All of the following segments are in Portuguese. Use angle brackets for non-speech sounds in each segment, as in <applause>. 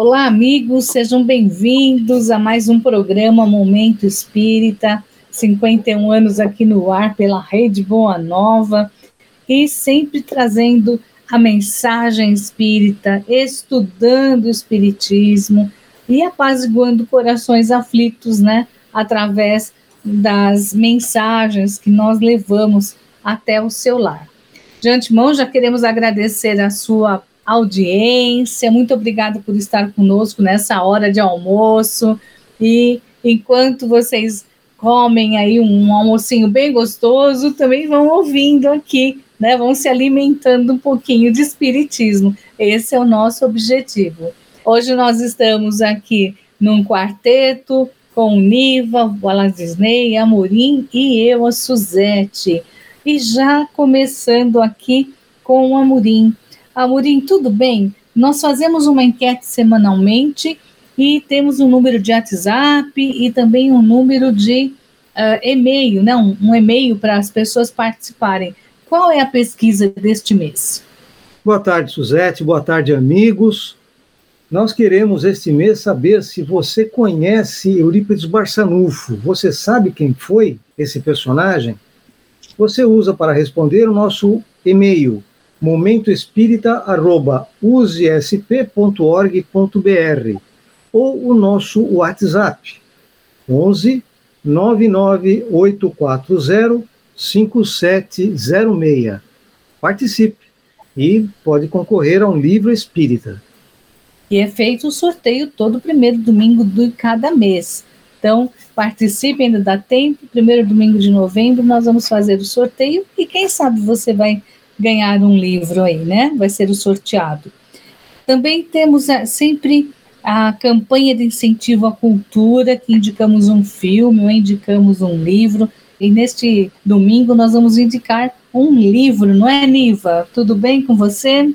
Olá, amigos, sejam bem-vindos a mais um programa Momento Espírita, 51 anos aqui no ar pela Rede Boa Nova e sempre trazendo a mensagem espírita, estudando o espiritismo e apaziguando corações aflitos, né, através das mensagens que nós levamos até o seu lar. De antemão, já queremos agradecer a sua audiência. Muito obrigada por estar conosco nessa hora de almoço. E enquanto vocês comem aí um almocinho bem gostoso, também vão ouvindo aqui, né? Vão se alimentando um pouquinho de espiritismo. Esse é o nosso objetivo. Hoje nós estamos aqui num quarteto com Niva, Alan Disney, Amorim e eu, a Suzete. E já começando aqui com o Amorim. Amorim, tudo bem? Nós fazemos uma enquete semanalmente e temos um número de WhatsApp e também um número de uh, e-mail, né? um, um e-mail para as pessoas participarem. Qual é a pesquisa deste mês? Boa tarde, Suzete. Boa tarde, amigos. Nós queremos este mês saber se você conhece Eurípides Barçanufo. Você sabe quem foi esse personagem? Você usa para responder o nosso e-mail momentoespírita@usesp.org.br ou o nosso WhatsApp 11 99840 5706. Participe e pode concorrer a um livro espírita. E é feito o sorteio todo primeiro domingo de cada mês. Então, participe, ainda dá tempo. Primeiro domingo de novembro, nós vamos fazer o sorteio e quem sabe você vai ganhar um livro aí, né? Vai ser o sorteado. Também temos é, sempre a campanha de incentivo à cultura, que indicamos um filme ou indicamos um livro. E neste domingo nós vamos indicar um livro, não é, Niva? Tudo bem com você?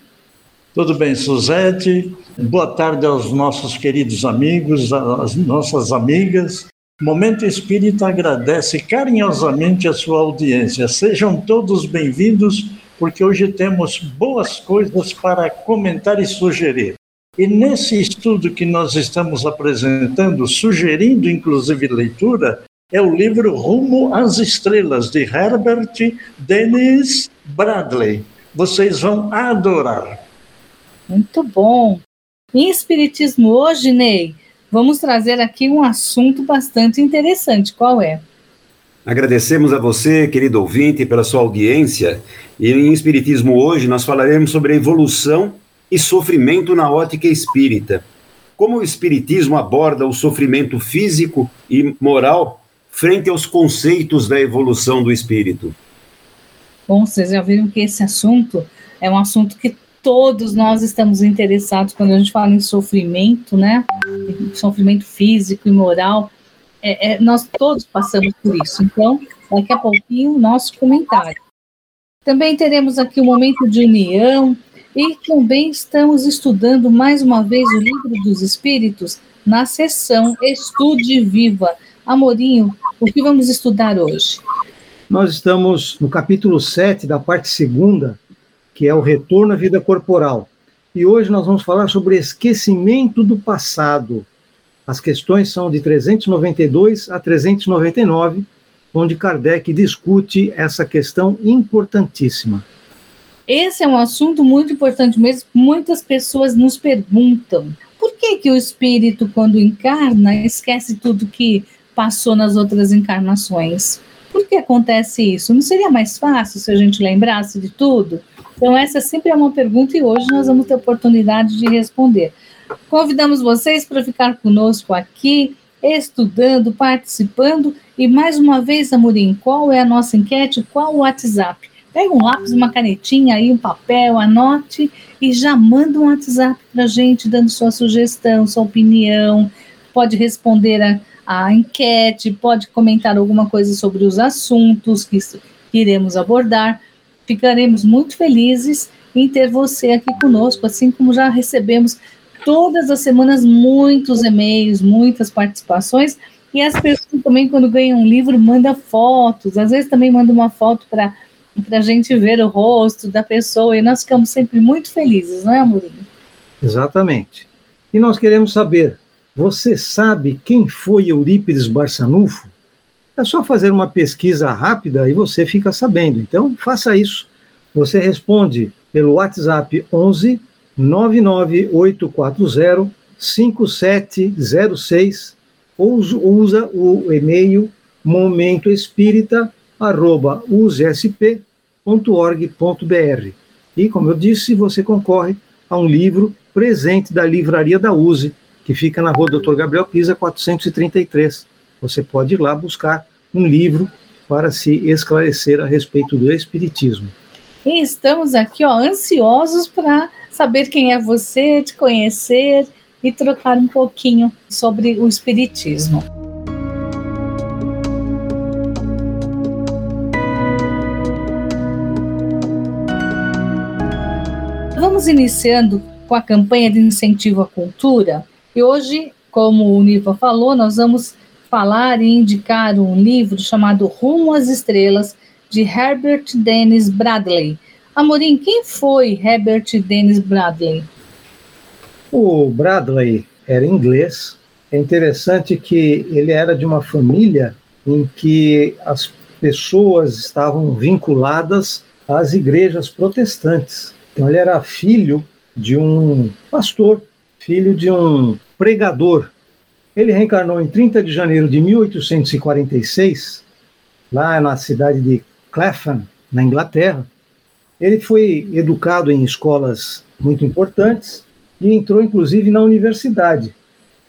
Tudo bem, Suzete. Boa tarde aos nossos queridos amigos, às nossas amigas. Momento Espírita agradece carinhosamente a sua audiência. Sejam todos bem-vindos porque hoje temos boas coisas para comentar e sugerir. E nesse estudo que nós estamos apresentando, sugerindo inclusive leitura, é o livro Rumo às Estrelas, de Herbert Dennis Bradley. Vocês vão adorar. Muito bom. Em Espiritismo hoje, Ney, vamos trazer aqui um assunto bastante interessante. Qual é? Agradecemos a você, querido ouvinte, pela sua audiência. E em Espiritismo hoje nós falaremos sobre a evolução e sofrimento na ótica espírita. Como o Espiritismo aborda o sofrimento físico e moral frente aos conceitos da evolução do espírito? Bom, vocês já viram que esse assunto é um assunto que todos nós estamos interessados quando a gente fala em sofrimento, né? Sofrimento físico e moral é, é, nós todos passamos por isso. Então, daqui a pouquinho, nosso comentário. Também teremos aqui o um momento de união e também estamos estudando mais uma vez o Livro dos Espíritos na sessão Estude Viva. Amorinho, o que vamos estudar hoje? Nós estamos no capítulo 7 da parte segunda, que é o retorno à vida corporal. E hoje nós vamos falar sobre esquecimento do passado. As questões são de 392 a 399, onde Kardec discute essa questão importantíssima. Esse é um assunto muito importante mesmo. Muitas pessoas nos perguntam por que, que o espírito, quando encarna, esquece tudo que passou nas outras encarnações. Por que acontece isso? Não seria mais fácil se a gente lembrasse de tudo? Então, essa sempre é uma pergunta e hoje nós vamos ter oportunidade de responder. Convidamos vocês para ficar conosco aqui, estudando, participando. E mais uma vez, Amorim, qual é a nossa enquete? Qual o WhatsApp? Pega um lápis, uma canetinha aí, um papel, anote e já manda um WhatsApp para a gente, dando sua sugestão, sua opinião. Pode responder a, a enquete, pode comentar alguma coisa sobre os assuntos que iremos abordar. Ficaremos muito felizes em ter você aqui conosco, assim como já recebemos todas as semanas muitos e-mails, muitas participações, e as pessoas também, quando ganham um livro, mandam fotos, às vezes também mandam uma foto para a gente ver o rosto da pessoa, e nós ficamos sempre muito felizes, não é, Amorim? Exatamente. E nós queremos saber: você sabe quem foi Eurípides Barçanufo? É só fazer uma pesquisa rápida e você fica sabendo. Então, faça isso. Você responde pelo WhatsApp 11 99840 5706 ou usa o e-mail momentoespírita@usesp.org.br. E como eu disse, você concorre a um livro presente da livraria da USE, que fica na Rua Doutor Gabriel Pisa 433. Você pode ir lá buscar um livro para se esclarecer a respeito do espiritismo. E estamos aqui, ó, ansiosos para saber quem é você, te conhecer e trocar um pouquinho sobre o espiritismo. Vamos iniciando com a campanha de incentivo à cultura. E hoje, como o Niva falou, nós vamos falar e indicar um livro chamado Rumo às Estrelas, de Herbert Dennis Bradley. Amorim, quem foi Herbert Dennis Bradley? O Bradley era inglês. É interessante que ele era de uma família em que as pessoas estavam vinculadas às igrejas protestantes. Então, ele era filho de um pastor, filho de um pregador. Ele reencarnou em 30 de janeiro de 1846, lá na cidade de Clapham, na Inglaterra. Ele foi educado em escolas muito importantes e entrou inclusive na universidade.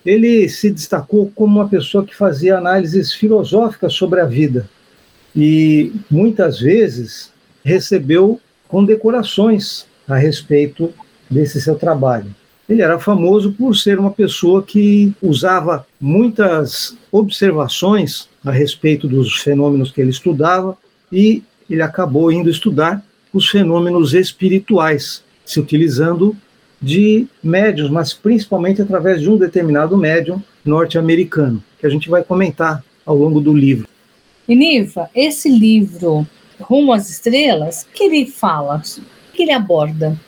Ele se destacou como uma pessoa que fazia análises filosóficas sobre a vida e muitas vezes recebeu condecorações a respeito desse seu trabalho. Ele era famoso por ser uma pessoa que usava muitas observações a respeito dos fenômenos que ele estudava e ele acabou indo estudar os fenômenos espirituais, se utilizando de médiums, mas principalmente através de um determinado médium norte-americano, que a gente vai comentar ao longo do livro. E Niva, esse livro, Rumo às Estrelas, que ele fala, que ele aborda?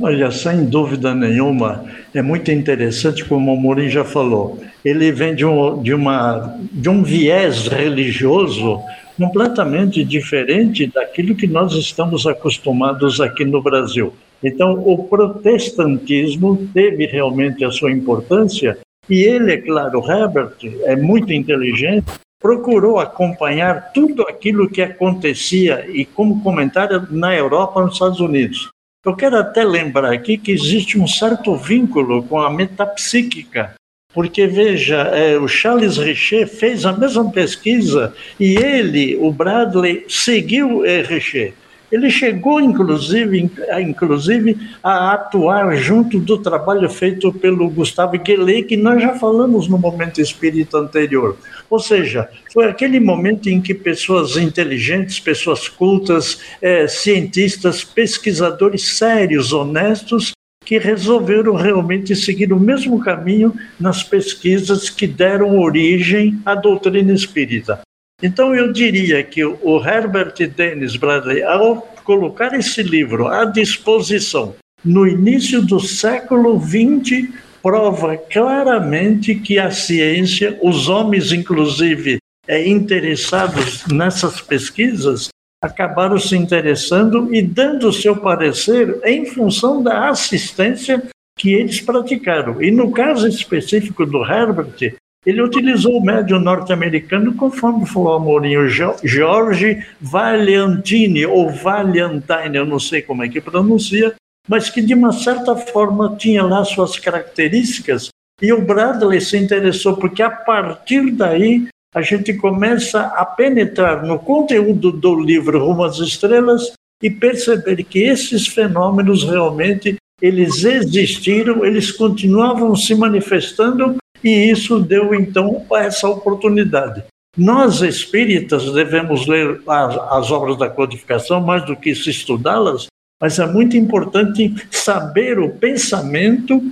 Olha, sem dúvida nenhuma, é muito interessante, como o Morim já falou. Ele vem de um, de, uma, de um viés religioso completamente diferente daquilo que nós estamos acostumados aqui no Brasil. Então, o protestantismo teve realmente a sua importância, e ele, é claro, Herbert, é muito inteligente, procurou acompanhar tudo aquilo que acontecia e como comentário na Europa nos Estados Unidos. Eu quero até lembrar aqui que existe um certo vínculo com a metapsíquica, porque veja, é, o Charles Richer fez a mesma pesquisa e ele, o Bradley, seguiu é, Richer. Ele chegou, inclusive, inclusive, a atuar junto do trabalho feito pelo Gustavo Guellet, que nós já falamos no momento espírita anterior. Ou seja, foi aquele momento em que pessoas inteligentes, pessoas cultas, é, cientistas, pesquisadores sérios, honestos, que resolveram realmente seguir o mesmo caminho nas pesquisas que deram origem à doutrina espírita. Então, eu diria que o Herbert Dennis Bradley, ao colocar esse livro à disposição no início do século XX, prova claramente que a ciência, os homens, inclusive, é, interessados nessas pesquisas, acabaram se interessando e dando o seu parecer em função da assistência que eles praticaram. E no caso específico do Herbert, ele utilizou o médium norte-americano, conforme falou Amorinho, George Valiantini, ou Valentine, eu não sei como é que pronuncia, mas que de uma certa forma tinha lá suas características. E o Bradley se interessou, porque a partir daí a gente começa a penetrar no conteúdo do livro Rumo às Estrelas e perceber que esses fenômenos realmente eles existiram, eles continuavam se manifestando e isso deu então essa oportunidade. Nós espíritas devemos ler as, as obras da codificação mais do que se estudá-las, mas é muito importante saber o pensamento,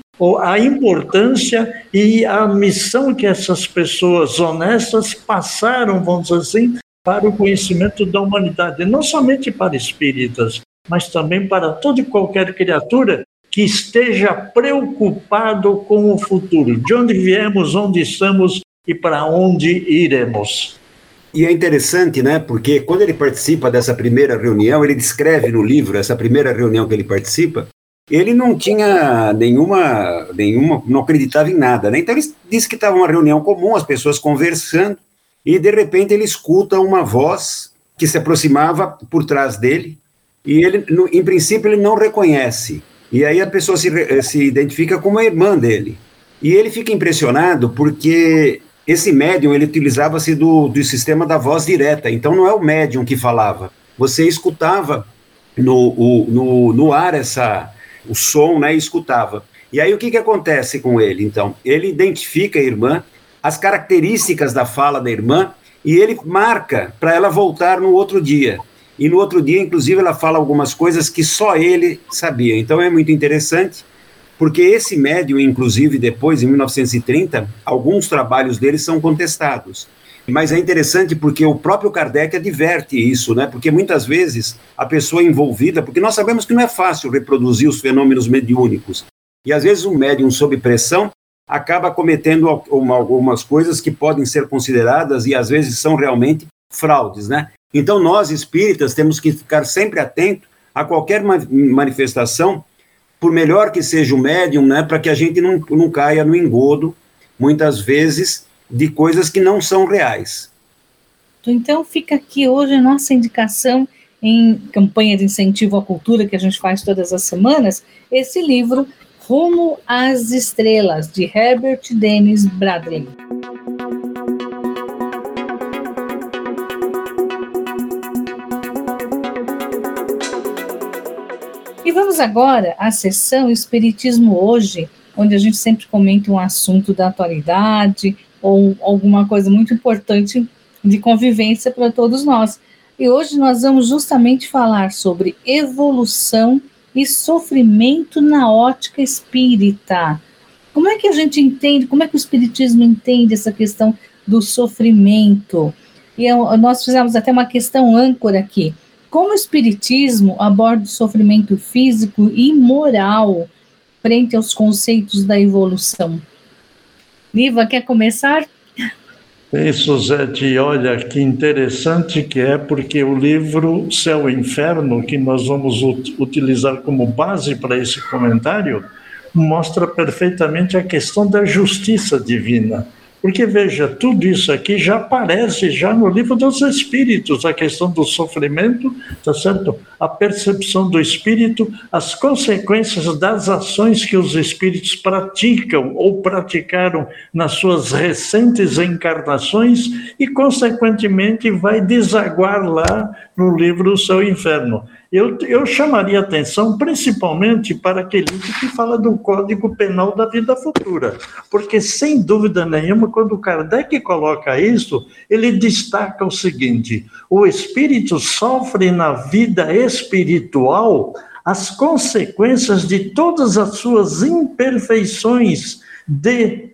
a importância e a missão que essas pessoas honestas passaram, vamos dizer assim, para o conhecimento da humanidade, não somente para espíritas, mas também para toda e qualquer criatura que esteja preocupado com o futuro, de onde viemos, onde estamos e para onde iremos. E é interessante, né? Porque quando ele participa dessa primeira reunião, ele descreve no livro essa primeira reunião que ele participa. Ele não tinha nenhuma, nenhuma, não acreditava em nada, né? Então ele disse que estava uma reunião comum, as pessoas conversando, e de repente ele escuta uma voz que se aproximava por trás dele, e ele, no, em princípio, ele não reconhece. E aí a pessoa se, se identifica como a irmã dele. E ele fica impressionado porque esse médium ele utilizava-se do, do sistema da voz direta, então não é o médium que falava. Você escutava no, o, no, no ar essa, o som, né, e escutava. E aí o que, que acontece com ele? Então, ele identifica a irmã, as características da fala da irmã, e ele marca para ela voltar no outro dia. E no outro dia, inclusive, ela fala algumas coisas que só ele sabia. Então é muito interessante porque esse médium, inclusive, depois, em 1930, alguns trabalhos dele são contestados. Mas é interessante porque o próprio Kardec adverte isso, né? Porque muitas vezes a pessoa envolvida, porque nós sabemos que não é fácil reproduzir os fenômenos mediúnicos. E às vezes um médium sob pressão acaba cometendo algumas coisas que podem ser consideradas e às vezes são realmente fraudes, né? Então nós espíritas temos que ficar sempre atentos a qualquer manifestação por melhor que seja o médium, né, para que a gente não, não caia no engodo, muitas vezes, de coisas que não são reais. Então fica aqui hoje a nossa indicação em campanha de incentivo à cultura que a gente faz todas as semanas, esse livro Rumo às Estrelas, de Herbert Dennis Bradley. E vamos agora à sessão Espiritismo Hoje, onde a gente sempre comenta um assunto da atualidade ou alguma coisa muito importante de convivência para todos nós. E hoje nós vamos justamente falar sobre evolução e sofrimento na ótica espírita. Como é que a gente entende, como é que o Espiritismo entende essa questão do sofrimento? E nós fizemos até uma questão âncora aqui. Como o Espiritismo aborda o sofrimento físico e moral frente aos conceitos da evolução? Niva, quer começar? Bem, Suzete, olha que interessante que é, porque o livro Céu e Inferno, que nós vamos utilizar como base para esse comentário, mostra perfeitamente a questão da justiça divina. Porque veja, tudo isso aqui já aparece já no livro dos Espíritos, a questão do sofrimento, tá certo? A percepção do espírito, as consequências das ações que os espíritos praticam ou praticaram nas suas recentes encarnações e consequentemente vai desaguar lá no livro O e Inferno eu, eu chamaria atenção principalmente para aquele que fala do Código Penal da Vida Futura, porque, sem dúvida nenhuma, quando Kardec coloca isso, ele destaca o seguinte: o espírito sofre na vida espiritual as consequências de todas as suas imperfeições de,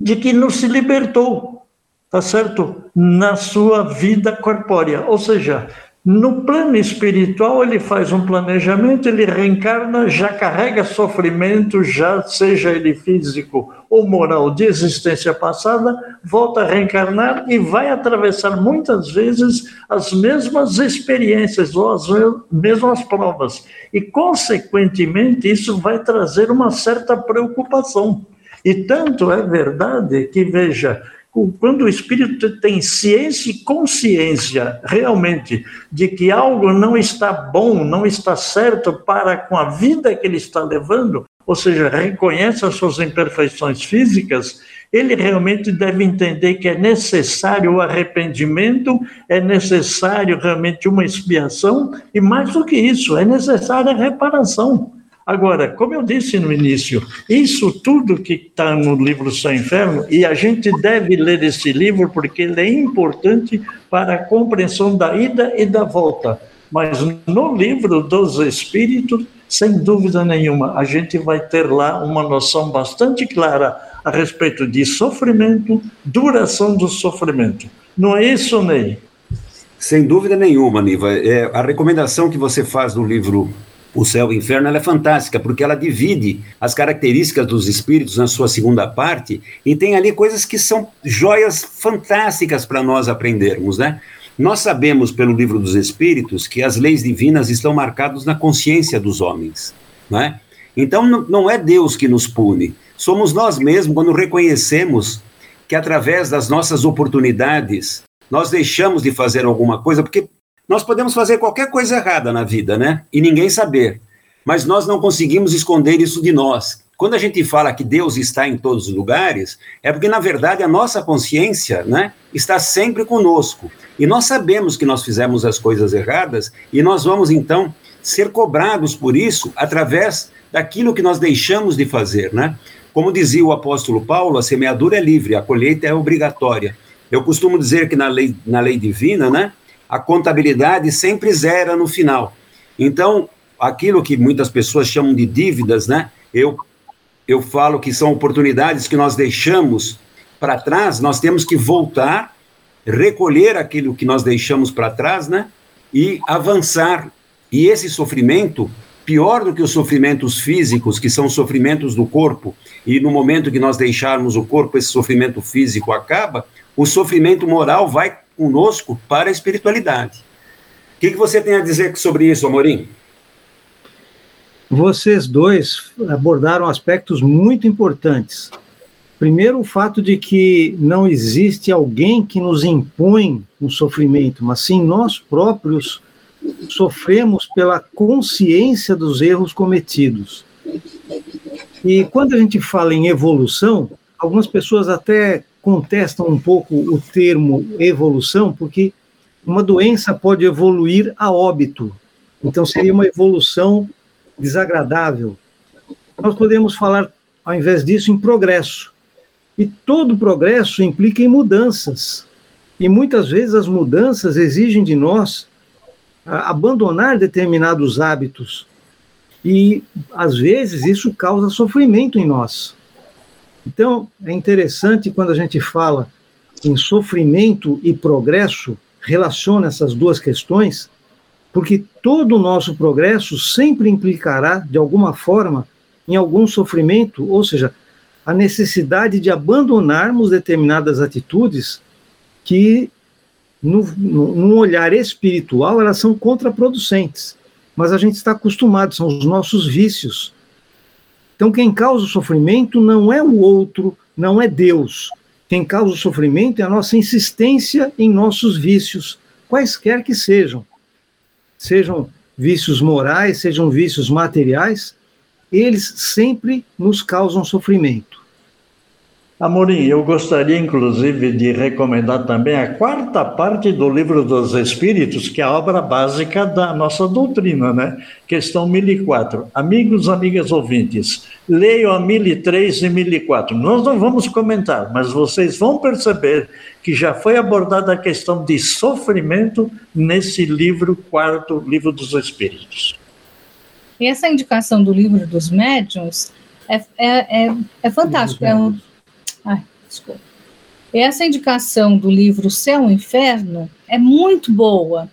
de que não se libertou, tá certo? Na sua vida corpórea. Ou seja, no plano espiritual, ele faz um planejamento, ele reencarna, já carrega sofrimento, já seja ele físico ou moral de existência passada, volta a reencarnar e vai atravessar muitas vezes as mesmas experiências ou as mesmas provas. E, consequentemente, isso vai trazer uma certa preocupação. E tanto é verdade que, veja, quando o espírito tem ciência e consciência realmente de que algo não está bom, não está certo para com a vida que ele está levando, ou seja, reconhece as suas imperfeições físicas, ele realmente deve entender que é necessário o arrependimento, é necessário realmente uma expiação, e mais do que isso, é necessária a reparação. Agora, como eu disse no início, isso tudo que está no livro São Inferno, e a gente deve ler esse livro porque ele é importante para a compreensão da ida e da volta. Mas no livro dos Espíritos, sem dúvida nenhuma, a gente vai ter lá uma noção bastante clara a respeito de sofrimento, duração do sofrimento. Não é isso, Ney? Sem dúvida nenhuma, Niva. É, a recomendação que você faz no livro o céu e o inferno, é fantástica, porque ela divide as características dos espíritos na sua segunda parte, e tem ali coisas que são joias fantásticas para nós aprendermos, né? Nós sabemos pelo livro dos Espíritos que as leis divinas estão marcadas na consciência dos homens, né? Então não é Deus que nos pune, somos nós mesmos quando reconhecemos que através das nossas oportunidades nós deixamos de fazer alguma coisa, porque nós podemos fazer qualquer coisa errada na vida, né? E ninguém saber. Mas nós não conseguimos esconder isso de nós. Quando a gente fala que Deus está em todos os lugares, é porque, na verdade, a nossa consciência né, está sempre conosco. E nós sabemos que nós fizemos as coisas erradas e nós vamos, então, ser cobrados por isso através daquilo que nós deixamos de fazer. Né? Como dizia o apóstolo Paulo, a semeadura é livre, a colheita é obrigatória. Eu costumo dizer que na lei, na lei divina, né, a contabilidade sempre zera no final. Então, aquilo que muitas pessoas chamam de dívidas, né? Eu, eu falo que são oportunidades que nós deixamos para trás, nós temos que voltar, recolher aquilo que nós deixamos para trás, né? E avançar. E esse sofrimento, pior do que os sofrimentos físicos, que são sofrimentos do corpo, e no momento que nós deixarmos o corpo, esse sofrimento físico acaba, o sofrimento moral vai conosco para a espiritualidade. O que, que você tem a dizer sobre isso, Amorim? Vocês dois abordaram aspectos muito importantes. Primeiro, o fato de que não existe alguém que nos impõe um sofrimento, mas sim nós próprios sofremos pela consciência dos erros cometidos. E quando a gente fala em evolução, algumas pessoas até contestam um pouco o termo evolução, porque uma doença pode evoluir a óbito. Então, seria uma evolução desagradável. Nós podemos falar, ao invés disso, em progresso. E todo progresso implica em mudanças. E muitas vezes as mudanças exigem de nós abandonar determinados hábitos. E, às vezes, isso causa sofrimento em nós. Então, é interessante quando a gente fala em sofrimento e progresso, relaciona essas duas questões, porque todo o nosso progresso sempre implicará, de alguma forma, em algum sofrimento, ou seja, a necessidade de abandonarmos determinadas atitudes que, no, no, num olhar espiritual, elas são contraproducentes. Mas a gente está acostumado, são os nossos vícios, então, quem causa o sofrimento não é o outro, não é Deus. Quem causa o sofrimento é a nossa insistência em nossos vícios, quaisquer que sejam. Sejam vícios morais, sejam vícios materiais, eles sempre nos causam sofrimento. Amorim, eu gostaria inclusive de recomendar também a quarta parte do Livro dos Espíritos, que é a obra básica da nossa doutrina, né? Questão 1004. Amigos, amigas ouvintes, leiam a 1003 e 1004. Nós não vamos comentar, mas vocês vão perceber que já foi abordada a questão de sofrimento nesse livro, quarto Livro dos Espíritos. E essa indicação do livro dos médiuns é, é, é, é fantástico. É um Ai, desculpa. Essa indicação do livro Céu e Inferno é muito boa.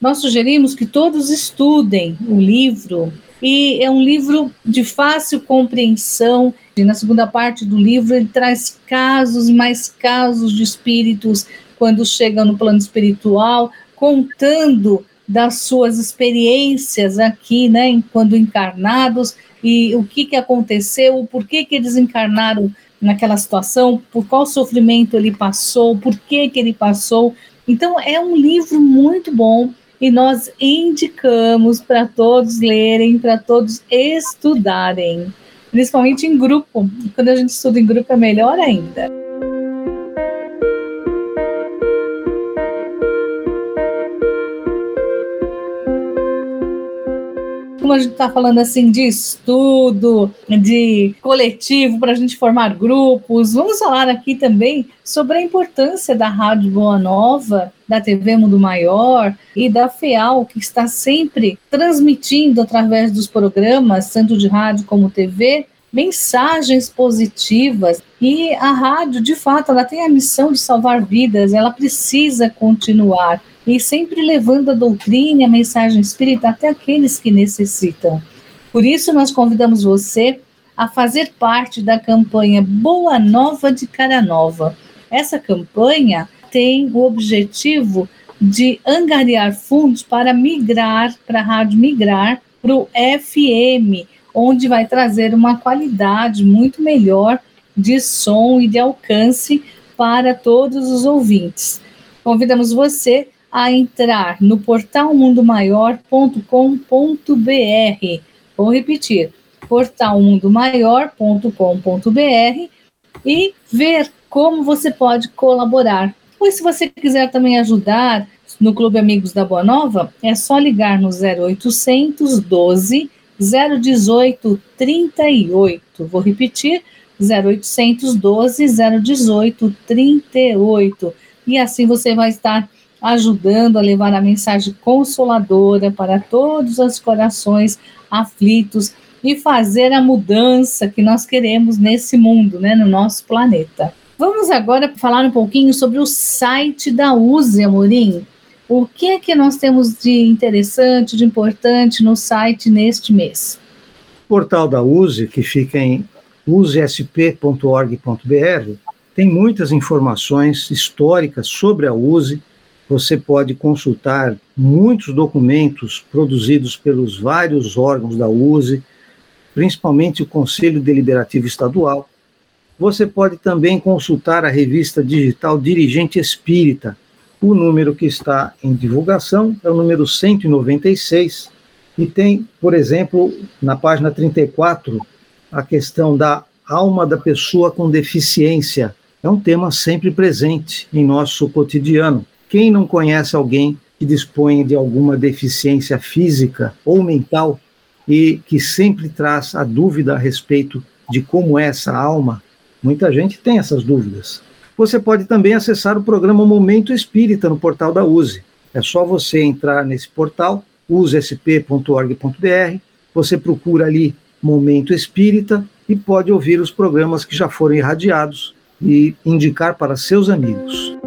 Nós sugerimos que todos estudem o livro, e é um livro de fácil compreensão. E na segunda parte do livro, ele traz casos, mais casos de espíritos quando chegam no plano espiritual, contando das suas experiências aqui, né, quando encarnados, e o que, que aconteceu, o porquê que eles encarnaram naquela situação, por qual sofrimento ele passou, por que, que ele passou. Então, é um livro muito bom e nós indicamos para todos lerem, para todos estudarem, principalmente em grupo. Quando a gente estuda em grupo é melhor ainda. Como a gente está falando assim de estudo, de coletivo para a gente formar grupos, vamos falar aqui também sobre a importância da Rádio Boa Nova, da TV Mundo Maior e da FEAL, que está sempre transmitindo através dos programas, tanto de rádio como TV, mensagens positivas. E a rádio, de fato, ela tem a missão de salvar vidas, ela precisa continuar. E sempre levando a doutrina e a mensagem espírita até aqueles que necessitam. Por isso, nós convidamos você a fazer parte da campanha Boa Nova de Cara Nova. Essa campanha tem o objetivo de angariar fundos para migrar, para a rádio migrar para o FM, onde vai trazer uma qualidade muito melhor de som e de alcance para todos os ouvintes. Convidamos você a entrar no portal mundomaior.com.br. Vou repetir: portalmundomaior.com.br e ver como você pode colaborar. Ou se você quiser também ajudar no Clube Amigos da Boa Nova, é só ligar no 0800 12 018 38. Vou repetir: 0800 12 018 38. E assim você vai estar ajudando a levar a mensagem consoladora para todos os corações aflitos e fazer a mudança que nós queremos nesse mundo, né, no nosso planeta. Vamos agora falar um pouquinho sobre o site da USE, Amorim. O que é que nós temos de interessante, de importante no site neste mês? O portal da USE, que fica em usesp.org.br, tem muitas informações históricas sobre a USE. Você pode consultar muitos documentos produzidos pelos vários órgãos da USE, principalmente o Conselho Deliberativo Estadual. Você pode também consultar a revista digital Dirigente Espírita, o número que está em divulgação é o número 196 e tem, por exemplo, na página 34, a questão da alma da pessoa com deficiência. É um tema sempre presente em nosso cotidiano. Quem não conhece alguém que dispõe de alguma deficiência física ou mental e que sempre traz a dúvida a respeito de como é essa alma? Muita gente tem essas dúvidas. Você pode também acessar o programa Momento Espírita no portal da USE. É só você entrar nesse portal, usesp.org.br, você procura ali Momento Espírita e pode ouvir os programas que já foram irradiados e indicar para seus amigos.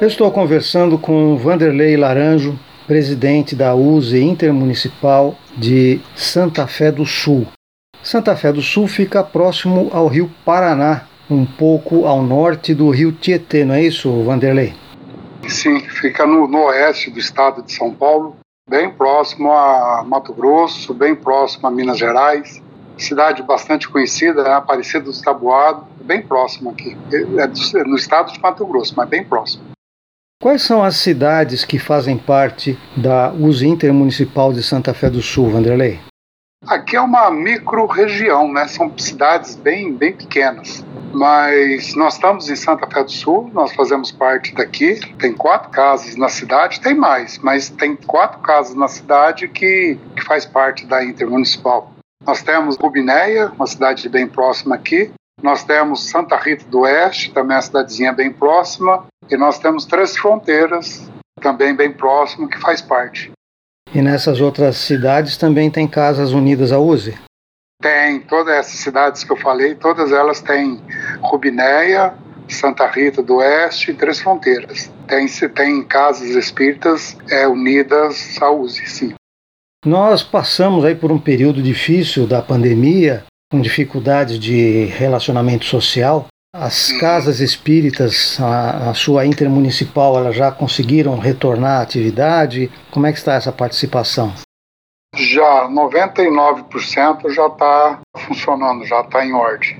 Eu estou conversando com Vanderlei Laranjo, presidente da USE Intermunicipal de Santa Fé do Sul. Santa Fé do Sul fica próximo ao rio Paraná, um pouco ao norte do rio Tietê, não é isso, Vanderlei? Sim, fica no, no oeste do estado de São Paulo, bem próximo a Mato Grosso, bem próximo a Minas Gerais. Cidade bastante conhecida, né? Aparecida do Tabuado, bem próximo aqui. É do, no estado de Mato Grosso, mas bem próximo. Quais são as cidades que fazem parte da uso intermunicipal de Santa Fé do Sul, Vanderlei? Aqui é uma micro-região, né? São cidades bem, bem pequenas. Mas nós estamos em Santa Fé do Sul, nós fazemos parte daqui. Tem quatro casas na cidade, tem mais, mas tem quatro casas na cidade que, que faz parte da Intermunicipal. Nós temos Rubinéia, uma cidade bem próxima aqui. Nós temos Santa Rita do Oeste, também uma cidadezinha bem próxima. E nós temos Três Fronteiras, também bem próximo, que faz parte. E nessas outras cidades também tem casas unidas à USE? Tem, todas essas cidades que eu falei, todas elas têm Rubinéia, Santa Rita do Oeste e Três Fronteiras. Tem, tem casas espíritas é, unidas à USE, sim. Nós passamos aí por um período difícil da pandemia, com dificuldades de relacionamento social, as casas espíritas, a, a, sua intermunicipal, elas já conseguiram retornar à atividade? Como é que está essa participação? Já, 99% já está funcionando, já está em ordem.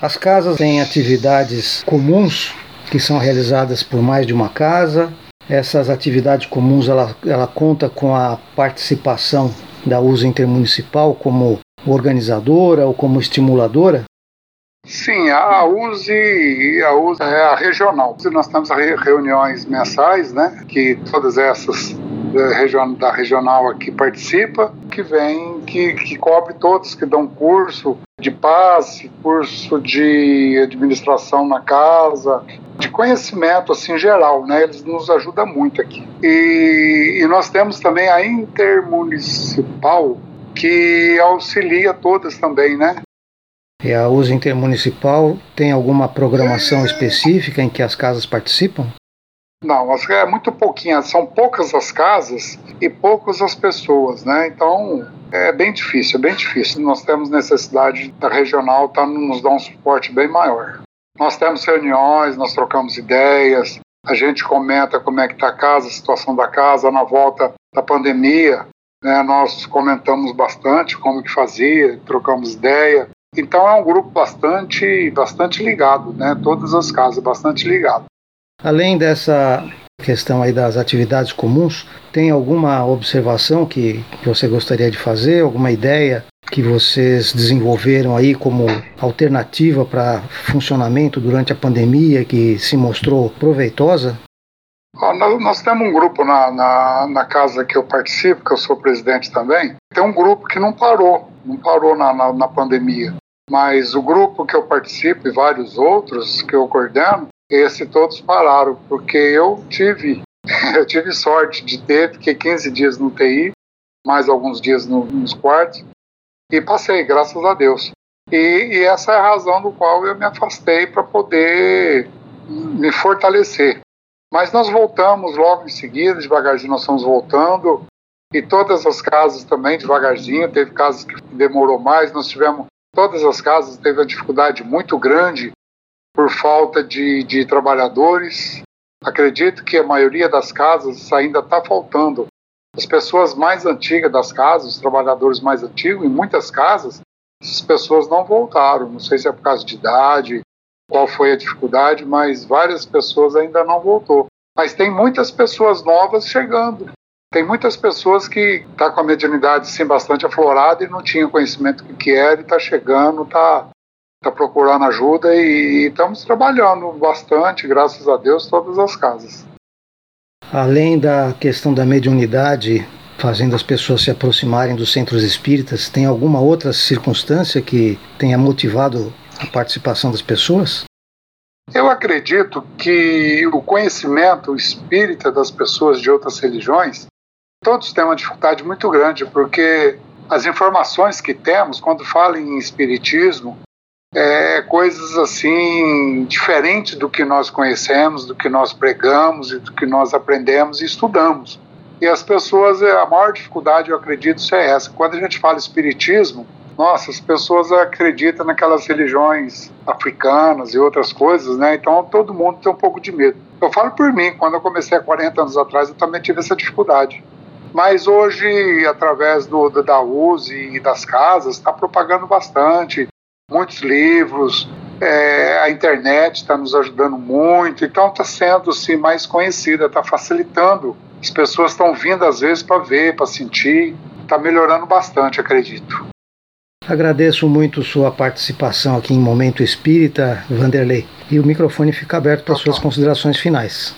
As casas têm atividades comuns que são realizadas por mais de uma casa. Essas atividades comuns, ela, ela conta com a participação da uso intermunicipal como organizadora ou como estimuladora? Sim, a USE, a USE é a regional. Nós temos reuniões mensais, né, que todas essas eh, da regional aqui participa, que vem, que, que cobre todos, que dão curso de passe, curso de administração na casa, de conhecimento assim geral, né? Eles nos ajudam muito aqui. E, e nós temos também a intermunicipal que auxilia todas também, né? E a uso intermunicipal tem alguma programação específica em que as casas participam? Não, é muito pouquinho, são poucas as casas e poucas as pessoas, né? Então é bem difícil, é bem difícil. Nós temos necessidade da regional tá, nos dar um suporte bem maior. Nós temos reuniões, nós trocamos ideias, a gente comenta como é que está a casa, a situação da casa na volta da pandemia. Né? Nós comentamos bastante como que fazia, trocamos ideia. Então é um grupo bastante, bastante ligado, né? Todas as casas bastante ligado. Além dessa questão aí das atividades comuns, tem alguma observação que, que você gostaria de fazer, alguma ideia que vocês desenvolveram aí como alternativa para funcionamento durante a pandemia que se mostrou proveitosa? Nós, nós, temos um grupo na, na, na, casa que eu participo, que eu sou presidente também. Tem um grupo que não parou, não parou na, na, na pandemia. Mas o grupo que eu participo e vários outros que eu coordeno, esse todos pararam, porque eu tive, <laughs> eu tive sorte de ter, fiquei 15 dias no TI, mais alguns dias no, nos quartos, e passei, graças a Deus. E, e essa é a razão do qual eu me afastei para poder me fortalecer. Mas nós voltamos logo em seguida, devagarzinho nós estamos voltando, e todas as casas também, devagarzinho, teve casas que demorou mais, nós tivemos, todas as casas teve uma dificuldade muito grande por falta de, de trabalhadores. Acredito que a maioria das casas ainda está faltando. As pessoas mais antigas das casas, os trabalhadores mais antigos, em muitas casas, essas pessoas não voltaram. Não sei se é por causa de idade, qual foi a dificuldade, mas várias pessoas ainda não voltou. Mas tem muitas pessoas novas chegando. Tem muitas pessoas que estão tá com a mediunidade sim bastante aflorada e não tinham conhecimento do que era e está chegando, está está procurando ajuda e, estamos trabalhando bastante, graças a Deus, todas as casas. Além da questão da mediunidade, fazendo as pessoas se aproximarem dos centros espíritas, tem alguma outra circunstância que tenha motivado a participação das pessoas? Eu acredito que o conhecimento espírita das pessoas de outras religiões, todos têm uma dificuldade muito grande, porque as informações que temos, quando falam em espiritismo, é, coisas assim diferentes do que nós conhecemos, do que nós pregamos e do que nós aprendemos e estudamos. E as pessoas, é, a maior dificuldade, eu acredito, é essa. Quando a gente fala espiritismo, nossa, as pessoas acreditam naquelas religiões africanas e outras coisas, né? Então todo mundo tem um pouco de medo. Eu falo por mim, quando eu comecei há 40 anos atrás, eu também tive essa dificuldade. Mas hoje, através do, da USE e das casas, está propagando bastante muitos livros, é, a internet está nos ajudando muito, então está sendo assim, mais conhecida, está facilitando. As pessoas estão vindo às vezes para ver, para sentir, está melhorando bastante, acredito. Agradeço muito sua participação aqui em Momento Espírita, Vanderlei. E o microfone fica aberto para suas considerações finais.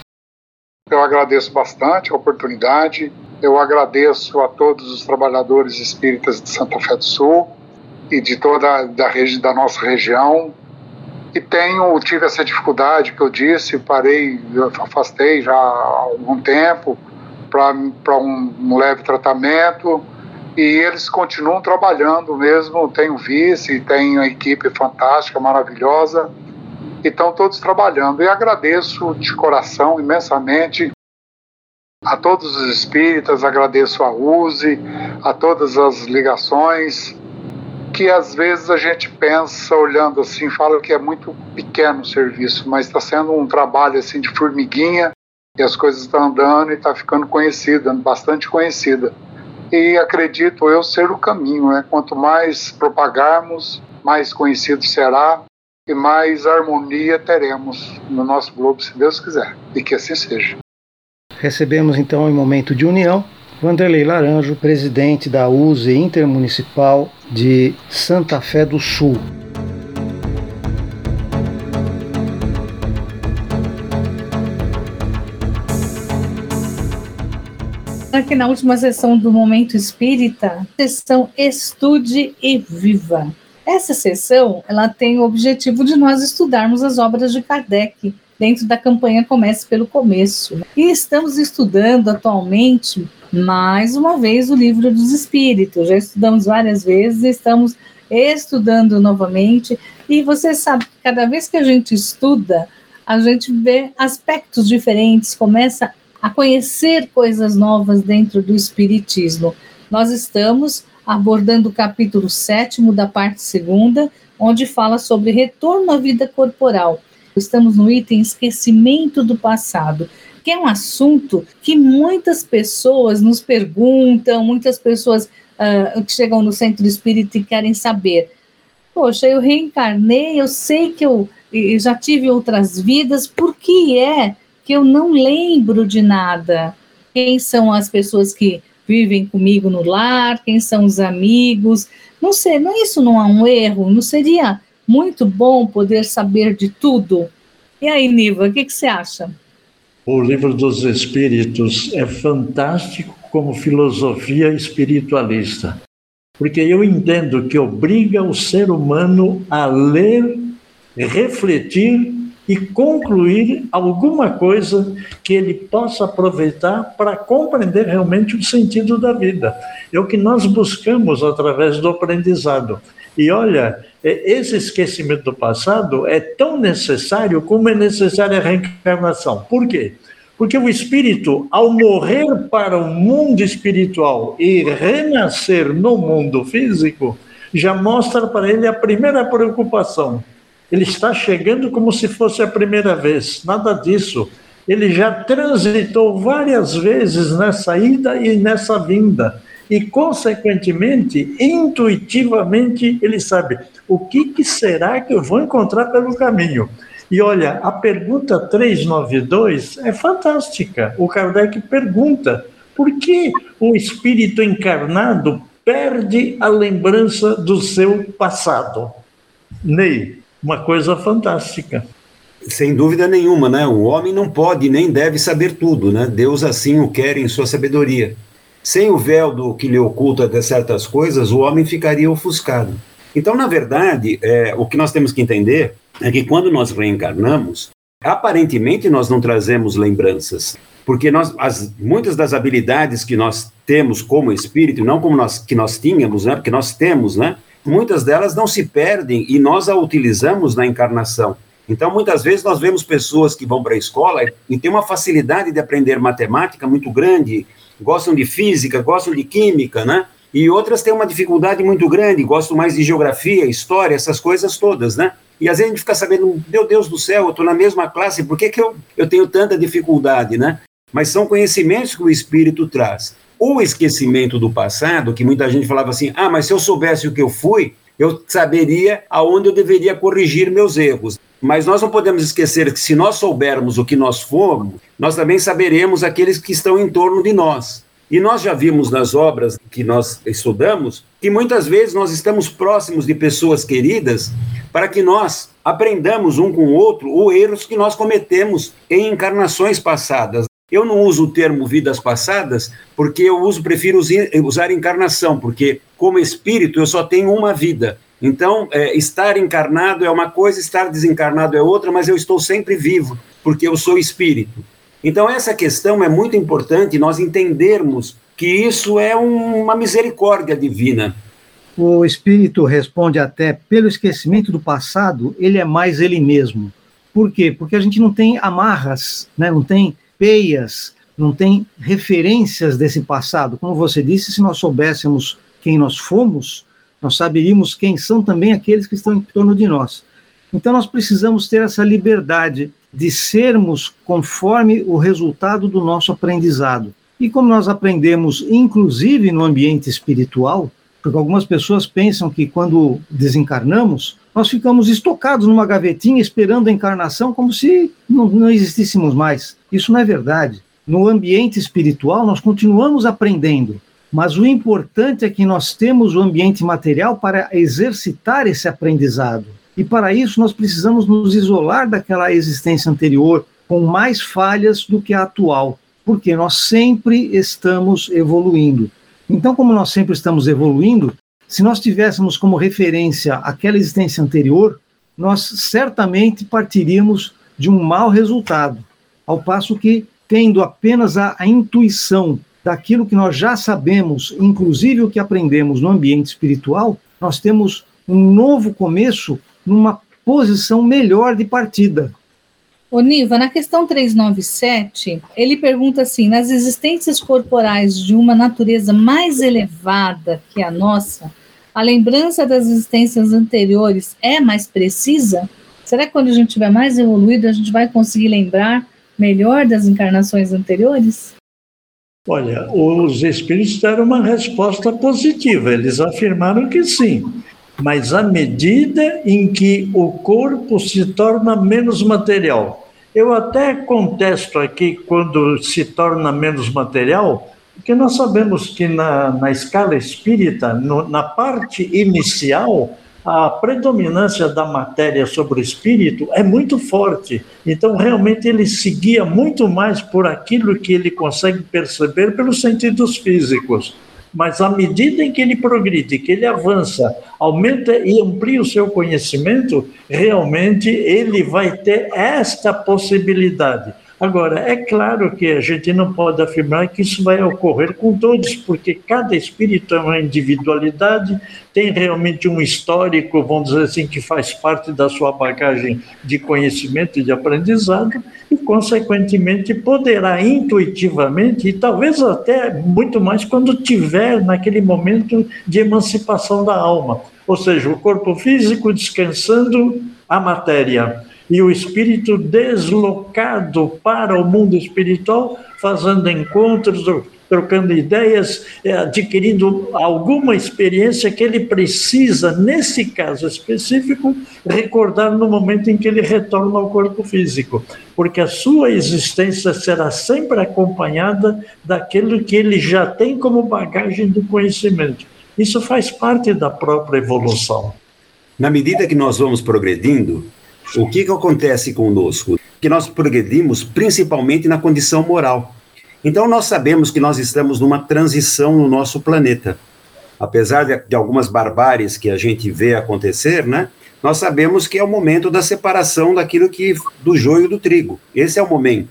Eu agradeço bastante a oportunidade. Eu agradeço a todos os trabalhadores espíritas de Santa Fé do Sul e de toda da, rede, da nossa região. E tenho, tive essa dificuldade que eu disse, parei, afastei já há algum tempo para um, um leve tratamento e eles continuam trabalhando mesmo. Tem o vice, tem a equipe fantástica, maravilhosa, e estão todos trabalhando. E agradeço de coração imensamente a todos os espíritas, agradeço a USE, a todas as ligações, que às vezes a gente pensa olhando assim, fala que é muito pequeno o serviço, mas está sendo um trabalho assim de formiguinha e as coisas estão andando e está ficando conhecida, bastante conhecida. E acredito eu ser o caminho, né? Quanto mais propagarmos, mais conhecido será e mais harmonia teremos no nosso globo, se Deus quiser, e que assim seja. Recebemos então em momento de união Vanderlei Laranjo, presidente da USE Intermunicipal de Santa Fé do Sul. Aqui na última sessão do Momento Espírita, sessão Estude e Viva. Essa sessão ela tem o objetivo de nós estudarmos as obras de Kardec dentro da campanha Comece pelo Começo. E estamos estudando atualmente mais uma vez o livro dos Espíritos. Já estudamos várias vezes, estamos estudando novamente. E você sabe que cada vez que a gente estuda, a gente vê aspectos diferentes, começa a conhecer coisas novas dentro do Espiritismo. Nós estamos abordando o capítulo sétimo da parte segunda, onde fala sobre retorno à vida corporal. Estamos no item esquecimento do passado, que é um assunto que muitas pessoas nos perguntam, muitas pessoas uh, que chegam no centro espírita e querem saber. Poxa, eu reencarnei, eu sei que eu já tive outras vidas, por que é que eu não lembro de nada? Quem são as pessoas que vivem comigo no lar, quem são os amigos. Não sei, não, isso não é um erro? Não seria muito bom poder saber de tudo? E aí, Niva, o que, que você acha? O livro dos Espíritos é fantástico como filosofia espiritualista, porque eu entendo que obriga o ser humano a ler, refletir e concluir alguma coisa que ele possa aproveitar para compreender realmente o sentido da vida. É o que nós buscamos através do aprendizado. E olha, é, esse esquecimento do passado é tão necessário como é necessária a reencarnação. Por quê? Porque o espírito, ao morrer para o mundo espiritual e renascer no mundo físico, já mostra para ele a primeira preocupação, ele está chegando como se fosse a primeira vez, nada disso. Ele já transitou várias vezes nessa ida e nessa vinda. E, consequentemente, intuitivamente, ele sabe o que, que será que eu vou encontrar pelo caminho. E olha, a pergunta 392 é fantástica. O Kardec pergunta: por que o espírito encarnado perde a lembrança do seu passado? Ney, uma coisa fantástica. Sem dúvida nenhuma, né? O homem não pode nem deve saber tudo, né? Deus assim o quer em sua sabedoria. Sem o véu do que lhe oculta de certas coisas, o homem ficaria ofuscado. Então, na verdade, é, o que nós temos que entender é que quando nós reencarnamos, aparentemente nós não trazemos lembranças, porque nós, as, muitas das habilidades que nós temos como espírito, não como nós que nós tínhamos, né? Porque nós temos, né? Muitas delas não se perdem e nós a utilizamos na encarnação. Então, muitas vezes nós vemos pessoas que vão para a escola e têm uma facilidade de aprender matemática muito grande, gostam de física, gostam de química, né? E outras têm uma dificuldade muito grande, gostam mais de geografia, história, essas coisas todas, né? E às vezes a gente fica sabendo, meu Deus do céu, eu estou na mesma classe, por que, que eu, eu tenho tanta dificuldade, né? Mas são conhecimentos que o espírito traz o esquecimento do passado, que muita gente falava assim: ah, mas se eu soubesse o que eu fui, eu saberia aonde eu deveria corrigir meus erros. Mas nós não podemos esquecer que se nós soubermos o que nós fomos, nós também saberemos aqueles que estão em torno de nós. E nós já vimos nas obras que nós estudamos que muitas vezes nós estamos próximos de pessoas queridas para que nós aprendamos um com o outro os erros que nós cometemos em encarnações passadas. Eu não uso o termo vidas passadas porque eu uso, prefiro usar encarnação, porque como espírito eu só tenho uma vida. Então, é, estar encarnado é uma coisa, estar desencarnado é outra, mas eu estou sempre vivo, porque eu sou espírito. Então, essa questão é muito importante nós entendermos que isso é um, uma misericórdia divina. O espírito responde até pelo esquecimento do passado, ele é mais ele mesmo. Por quê? Porque a gente não tem amarras, né? não tem peias, não tem referências desse passado. Como você disse, se nós soubéssemos quem nós fomos, nós saberíamos quem são também aqueles que estão em torno de nós. Então nós precisamos ter essa liberdade de sermos conforme o resultado do nosso aprendizado. E como nós aprendemos, inclusive no ambiente espiritual, porque algumas pessoas pensam que quando desencarnamos, nós ficamos estocados numa gavetinha esperando a encarnação como se não, não existíssemos mais. Isso não é verdade. No ambiente espiritual, nós continuamos aprendendo, mas o importante é que nós temos o ambiente material para exercitar esse aprendizado. E para isso, nós precisamos nos isolar daquela existência anterior com mais falhas do que a atual, porque nós sempre estamos evoluindo. Então, como nós sempre estamos evoluindo, se nós tivéssemos como referência aquela existência anterior, nós certamente partiríamos de um mau resultado. Ao passo que, tendo apenas a, a intuição daquilo que nós já sabemos, inclusive o que aprendemos no ambiente espiritual, nós temos um novo começo numa posição melhor de partida. Ô, Niva, na questão 397, ele pergunta assim: nas existências corporais de uma natureza mais elevada que a nossa, a lembrança das existências anteriores é mais precisa? Será que quando a gente estiver mais evoluído, a gente vai conseguir lembrar melhor das encarnações anteriores? Olha, os espíritos deram uma resposta positiva, eles afirmaram que sim, mas à medida em que o corpo se torna menos material. Eu até contesto aqui quando se torna menos material, porque nós sabemos que na, na escala espírita, no, na parte inicial, a predominância da matéria sobre o espírito é muito forte. Então, realmente, ele seguia muito mais por aquilo que ele consegue perceber pelos sentidos físicos. Mas à medida em que ele progride, que ele avança, aumenta e amplia o seu conhecimento, realmente ele vai ter esta possibilidade Agora, é claro que a gente não pode afirmar que isso vai ocorrer com todos, porque cada espírito é uma individualidade, tem realmente um histórico, vamos dizer assim, que faz parte da sua bagagem de conhecimento e de aprendizado, e, consequentemente, poderá intuitivamente, e talvez até muito mais quando tiver naquele momento de emancipação da alma, ou seja, o corpo físico descansando a matéria e o espírito deslocado para o mundo espiritual, fazendo encontros, trocando ideias, é, adquirindo alguma experiência que ele precisa, nesse caso específico, recordar no momento em que ele retorna ao corpo físico, porque a sua existência será sempre acompanhada daquilo que ele já tem como bagagem do conhecimento. Isso faz parte da própria evolução. Na medida que nós vamos progredindo, o que, que acontece conosco? Que nós progredimos principalmente na condição moral. Então, nós sabemos que nós estamos numa transição no nosso planeta. Apesar de, de algumas barbáries que a gente vê acontecer, né? Nós sabemos que é o momento da separação daquilo que do joio do trigo. Esse é o momento.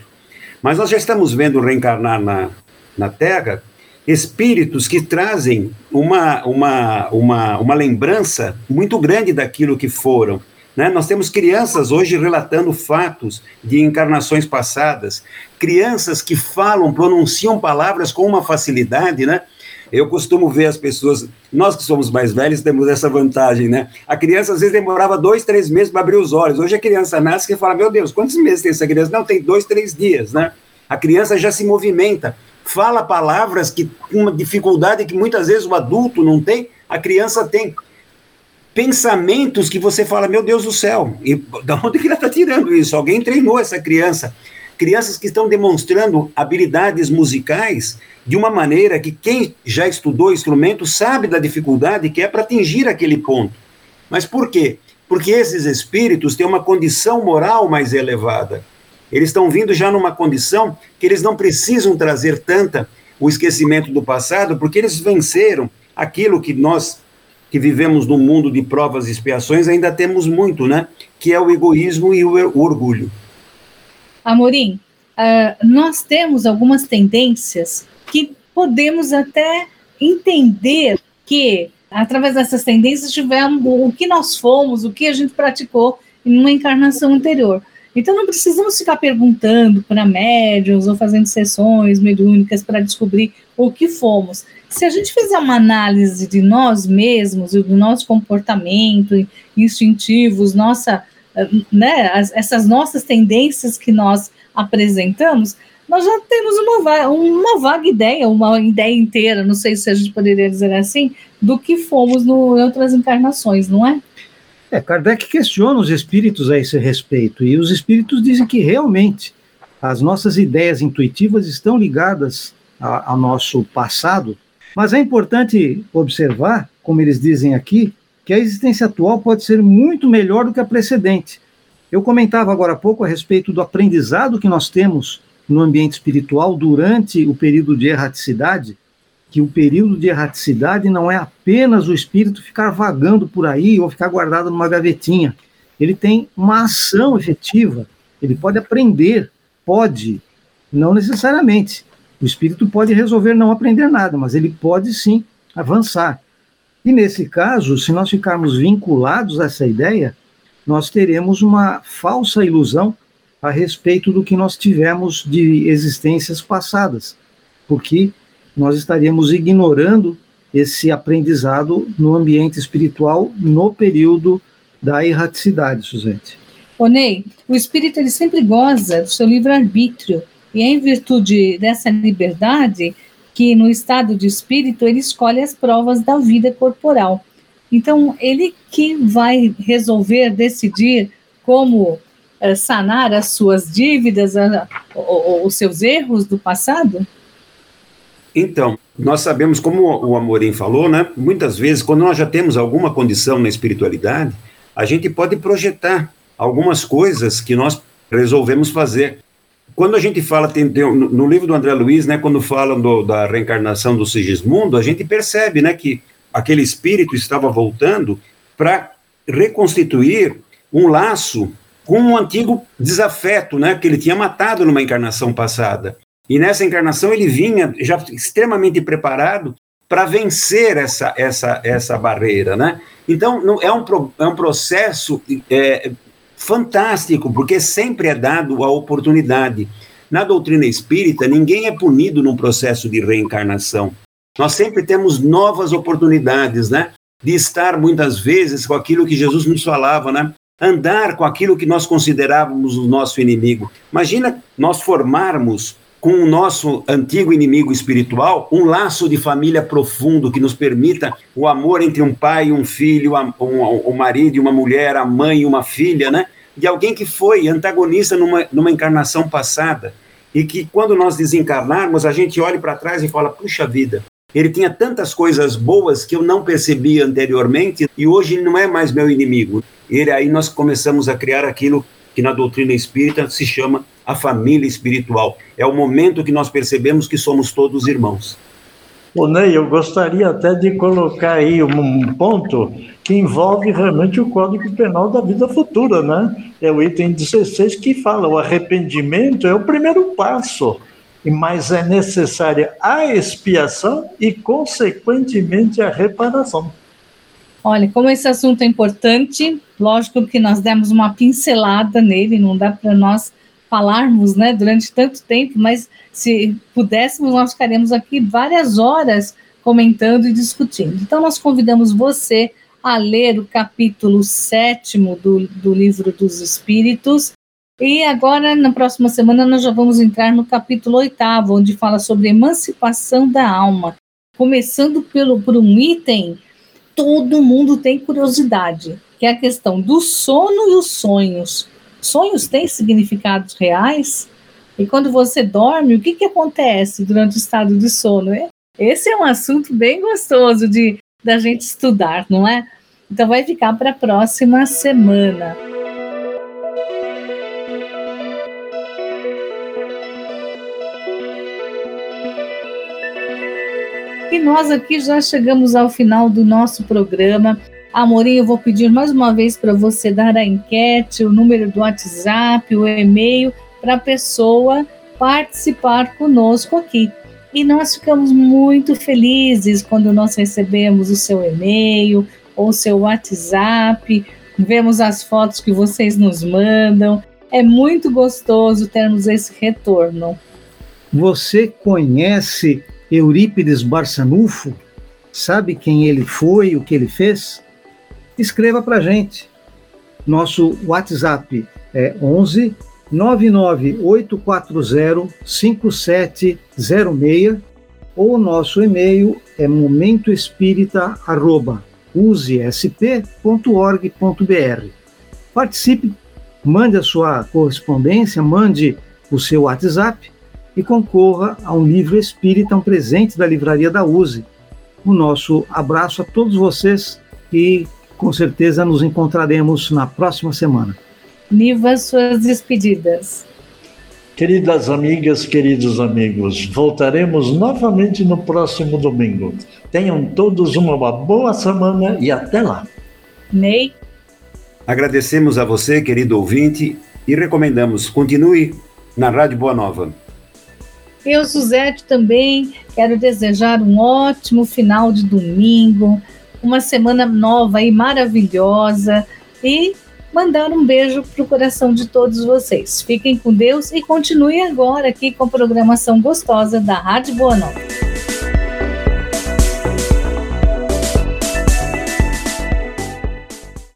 Mas nós já estamos vendo reencarnar na, na Terra espíritos que trazem uma, uma, uma, uma lembrança muito grande daquilo que foram né? Nós temos crianças hoje relatando fatos de encarnações passadas, crianças que falam, pronunciam palavras com uma facilidade, né? Eu costumo ver as pessoas, nós que somos mais velhos temos essa vantagem, né? A criança às vezes demorava dois, três meses para abrir os olhos. Hoje a criança nasce e fala: Meu Deus, quantos meses tem essa criança? Não, tem dois, três dias, né? A criança já se movimenta, fala palavras que uma dificuldade que muitas vezes o adulto não tem, a criança tem pensamentos que você fala, meu Deus do céu, e da onde que ela está tirando isso? Alguém treinou essa criança. Crianças que estão demonstrando habilidades musicais de uma maneira que quem já estudou instrumento sabe da dificuldade que é para atingir aquele ponto. Mas por quê? Porque esses espíritos têm uma condição moral mais elevada. Eles estão vindo já numa condição que eles não precisam trazer tanta o esquecimento do passado, porque eles venceram aquilo que nós que vivemos num mundo de provas e expiações, ainda temos muito, né? Que é o egoísmo e o, orgulho. Amorim, uh, nós temos algumas tendências que podemos até entender que, através dessas tendências, tivemos o que nós fomos, o que a gente praticou em uma encarnação anterior. Então, não precisamos ficar perguntando para médios ou fazendo sessões mediúnicas para descobrir o que fomos. Se a gente fizer uma análise de nós mesmos e do nosso comportamento instintivos, nossa, né, as, essas nossas tendências que nós apresentamos, nós já temos uma, uma vaga ideia, uma ideia inteira, não sei se a gente poderia dizer assim, do que fomos no, em outras encarnações, não é? É, Kardec questiona os espíritos a esse respeito, e os espíritos dizem que realmente as nossas ideias intuitivas estão ligadas ao nosso passado, mas é importante observar, como eles dizem aqui, que a existência atual pode ser muito melhor do que a precedente. Eu comentava agora há pouco a respeito do aprendizado que nós temos no ambiente espiritual durante o período de erraticidade, que o período de erraticidade não é apenas o espírito ficar vagando por aí ou ficar guardado numa gavetinha. Ele tem uma ação efetiva, ele pode aprender, pode, não necessariamente, O espírito pode resolver não aprender nada, mas ele pode sim avançar. E nesse caso, se nós ficarmos vinculados a essa ideia, nós teremos uma falsa ilusão a respeito do que nós tivemos de existências passadas, porque nós estaríamos ignorando esse aprendizado no ambiente espiritual no período da erraticidade, Suzete. Ô Ney, o espírito ele sempre goza do seu livre-arbítrio, e é em virtude dessa liberdade que no estado de espírito ele escolhe as provas da vida corporal. Então, ele que vai resolver, decidir como uh, sanar as suas dívidas, uh, os seus erros do passado? Então, nós sabemos, como o Amorim falou, né? Muitas vezes, quando nós já temos alguma condição na espiritualidade, a gente pode projetar algumas coisas que nós resolvemos fazer. Quando a gente fala, tem, tem, no livro do André Luiz, né, quando fala do, da reencarnação do Sigismundo, a gente percebe né, que aquele espírito estava voltando para reconstituir um laço com um antigo desafeto, né, que ele tinha matado numa encarnação passada. E nessa encarnação ele vinha já extremamente preparado para vencer essa, essa, essa barreira, né? Então não, é, um, é um processo é, fantástico, porque sempre é dado a oportunidade. Na doutrina espírita, ninguém é punido num processo de reencarnação. Nós sempre temos novas oportunidades, né? De estar muitas vezes com aquilo que Jesus nos falava, né? Andar com aquilo que nós considerávamos o nosso inimigo. Imagina nós formarmos com o nosso antigo inimigo espiritual, um laço de família profundo que nos permita o amor entre um pai e um filho, um, um marido e uma mulher, a mãe e uma filha, né? De alguém que foi antagonista numa, numa encarnação passada. E que quando nós desencarnarmos, a gente olhe para trás e fala: puxa vida, ele tinha tantas coisas boas que eu não percebi anteriormente e hoje não é mais meu inimigo. E aí nós começamos a criar aquilo que na doutrina espírita se chama a família espiritual. É o momento que nós percebemos que somos todos irmãos. O Ney, eu gostaria até de colocar aí um ponto que envolve realmente o Código Penal da vida futura, né? É o item 16 que fala: o arrependimento é o primeiro passo, mas é necessária a expiação e, consequentemente, a reparação. Olha, como esse assunto é importante, lógico que nós demos uma pincelada nele, não dá para nós falarmos né, durante tanto tempo, mas se pudéssemos, nós ficaríamos aqui várias horas comentando e discutindo. Então, nós convidamos você a ler o capítulo sétimo do, do livro dos Espíritos. E agora, na próxima semana, nós já vamos entrar no capítulo oitavo, onde fala sobre emancipação da alma. Começando pelo, por um item, todo mundo tem curiosidade, que é a questão do sono e os sonhos. Sonhos têm significados reais? E quando você dorme, o que, que acontece durante o estado de sono? Esse é um assunto bem gostoso de da gente estudar, não é? Então vai ficar para a próxima semana. E nós aqui já chegamos ao final do nosso programa. Amorim, eu vou pedir mais uma vez para você dar a enquete, o número do WhatsApp, o e-mail, para a pessoa participar conosco aqui. E nós ficamos muito felizes quando nós recebemos o seu e-mail ou o seu WhatsApp, vemos as fotos que vocês nos mandam. É muito gostoso termos esse retorno. Você conhece Eurípides Barçanufo? Sabe quem ele foi, o que ele fez? Escreva para a gente. Nosso WhatsApp é 11 99840 5706 ou nosso e-mail é momentoespírita.usesp.org.br. Participe, mande a sua correspondência, mande o seu WhatsApp e concorra a um livro espírita, um presente da livraria da USE. O nosso abraço a todos vocês e com certeza nos encontraremos na próxima semana. Niva, suas despedidas. Queridas amigas, queridos amigos, voltaremos novamente no próximo domingo. Tenham todos uma boa semana e até lá. Ney. Agradecemos a você, querido ouvinte, e recomendamos continue na Rádio Boa Nova. Eu, Suzete, também quero desejar um ótimo final de domingo, uma semana nova e maravilhosa e mandar um beijo para o coração de todos vocês. Fiquem com Deus e continue agora aqui com a programação gostosa da Rádio Boa Nova.